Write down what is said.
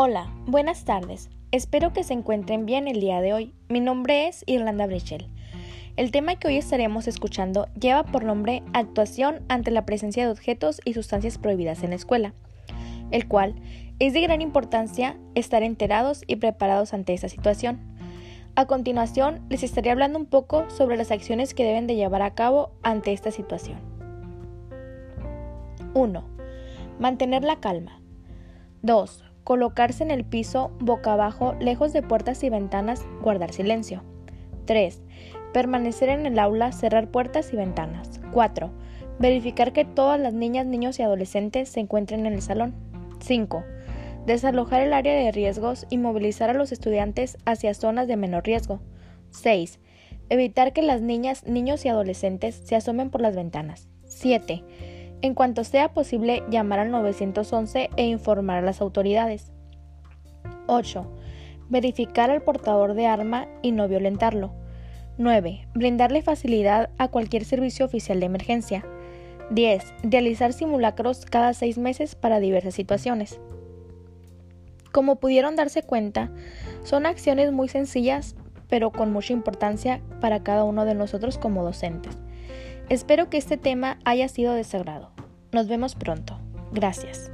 Hola, buenas tardes. Espero que se encuentren bien el día de hoy. Mi nombre es Irlanda Brechel. El tema que hoy estaremos escuchando lleva por nombre Actuación ante la presencia de objetos y sustancias prohibidas en la escuela, el cual es de gran importancia estar enterados y preparados ante esta situación. A continuación, les estaré hablando un poco sobre las acciones que deben de llevar a cabo ante esta situación. 1. Mantener la calma. 2 colocarse en el piso boca abajo, lejos de puertas y ventanas, guardar silencio. 3. Permanecer en el aula, cerrar puertas y ventanas. 4. Verificar que todas las niñas, niños y adolescentes se encuentren en el salón. 5. Desalojar el área de riesgos y movilizar a los estudiantes hacia zonas de menor riesgo. 6. Evitar que las niñas, niños y adolescentes se asomen por las ventanas. 7 en cuanto sea posible, llamar al 911 e informar a las autoridades. 8. Verificar al portador de arma y no violentarlo. 9. Brindarle facilidad a cualquier servicio oficial de emergencia. 10. Realizar simulacros cada seis meses para diversas situaciones. Como pudieron darse cuenta, son acciones muy sencillas, pero con mucha importancia para cada uno de nosotros como docentes. Espero que este tema haya sido de sagrado. Nos vemos pronto. Gracias.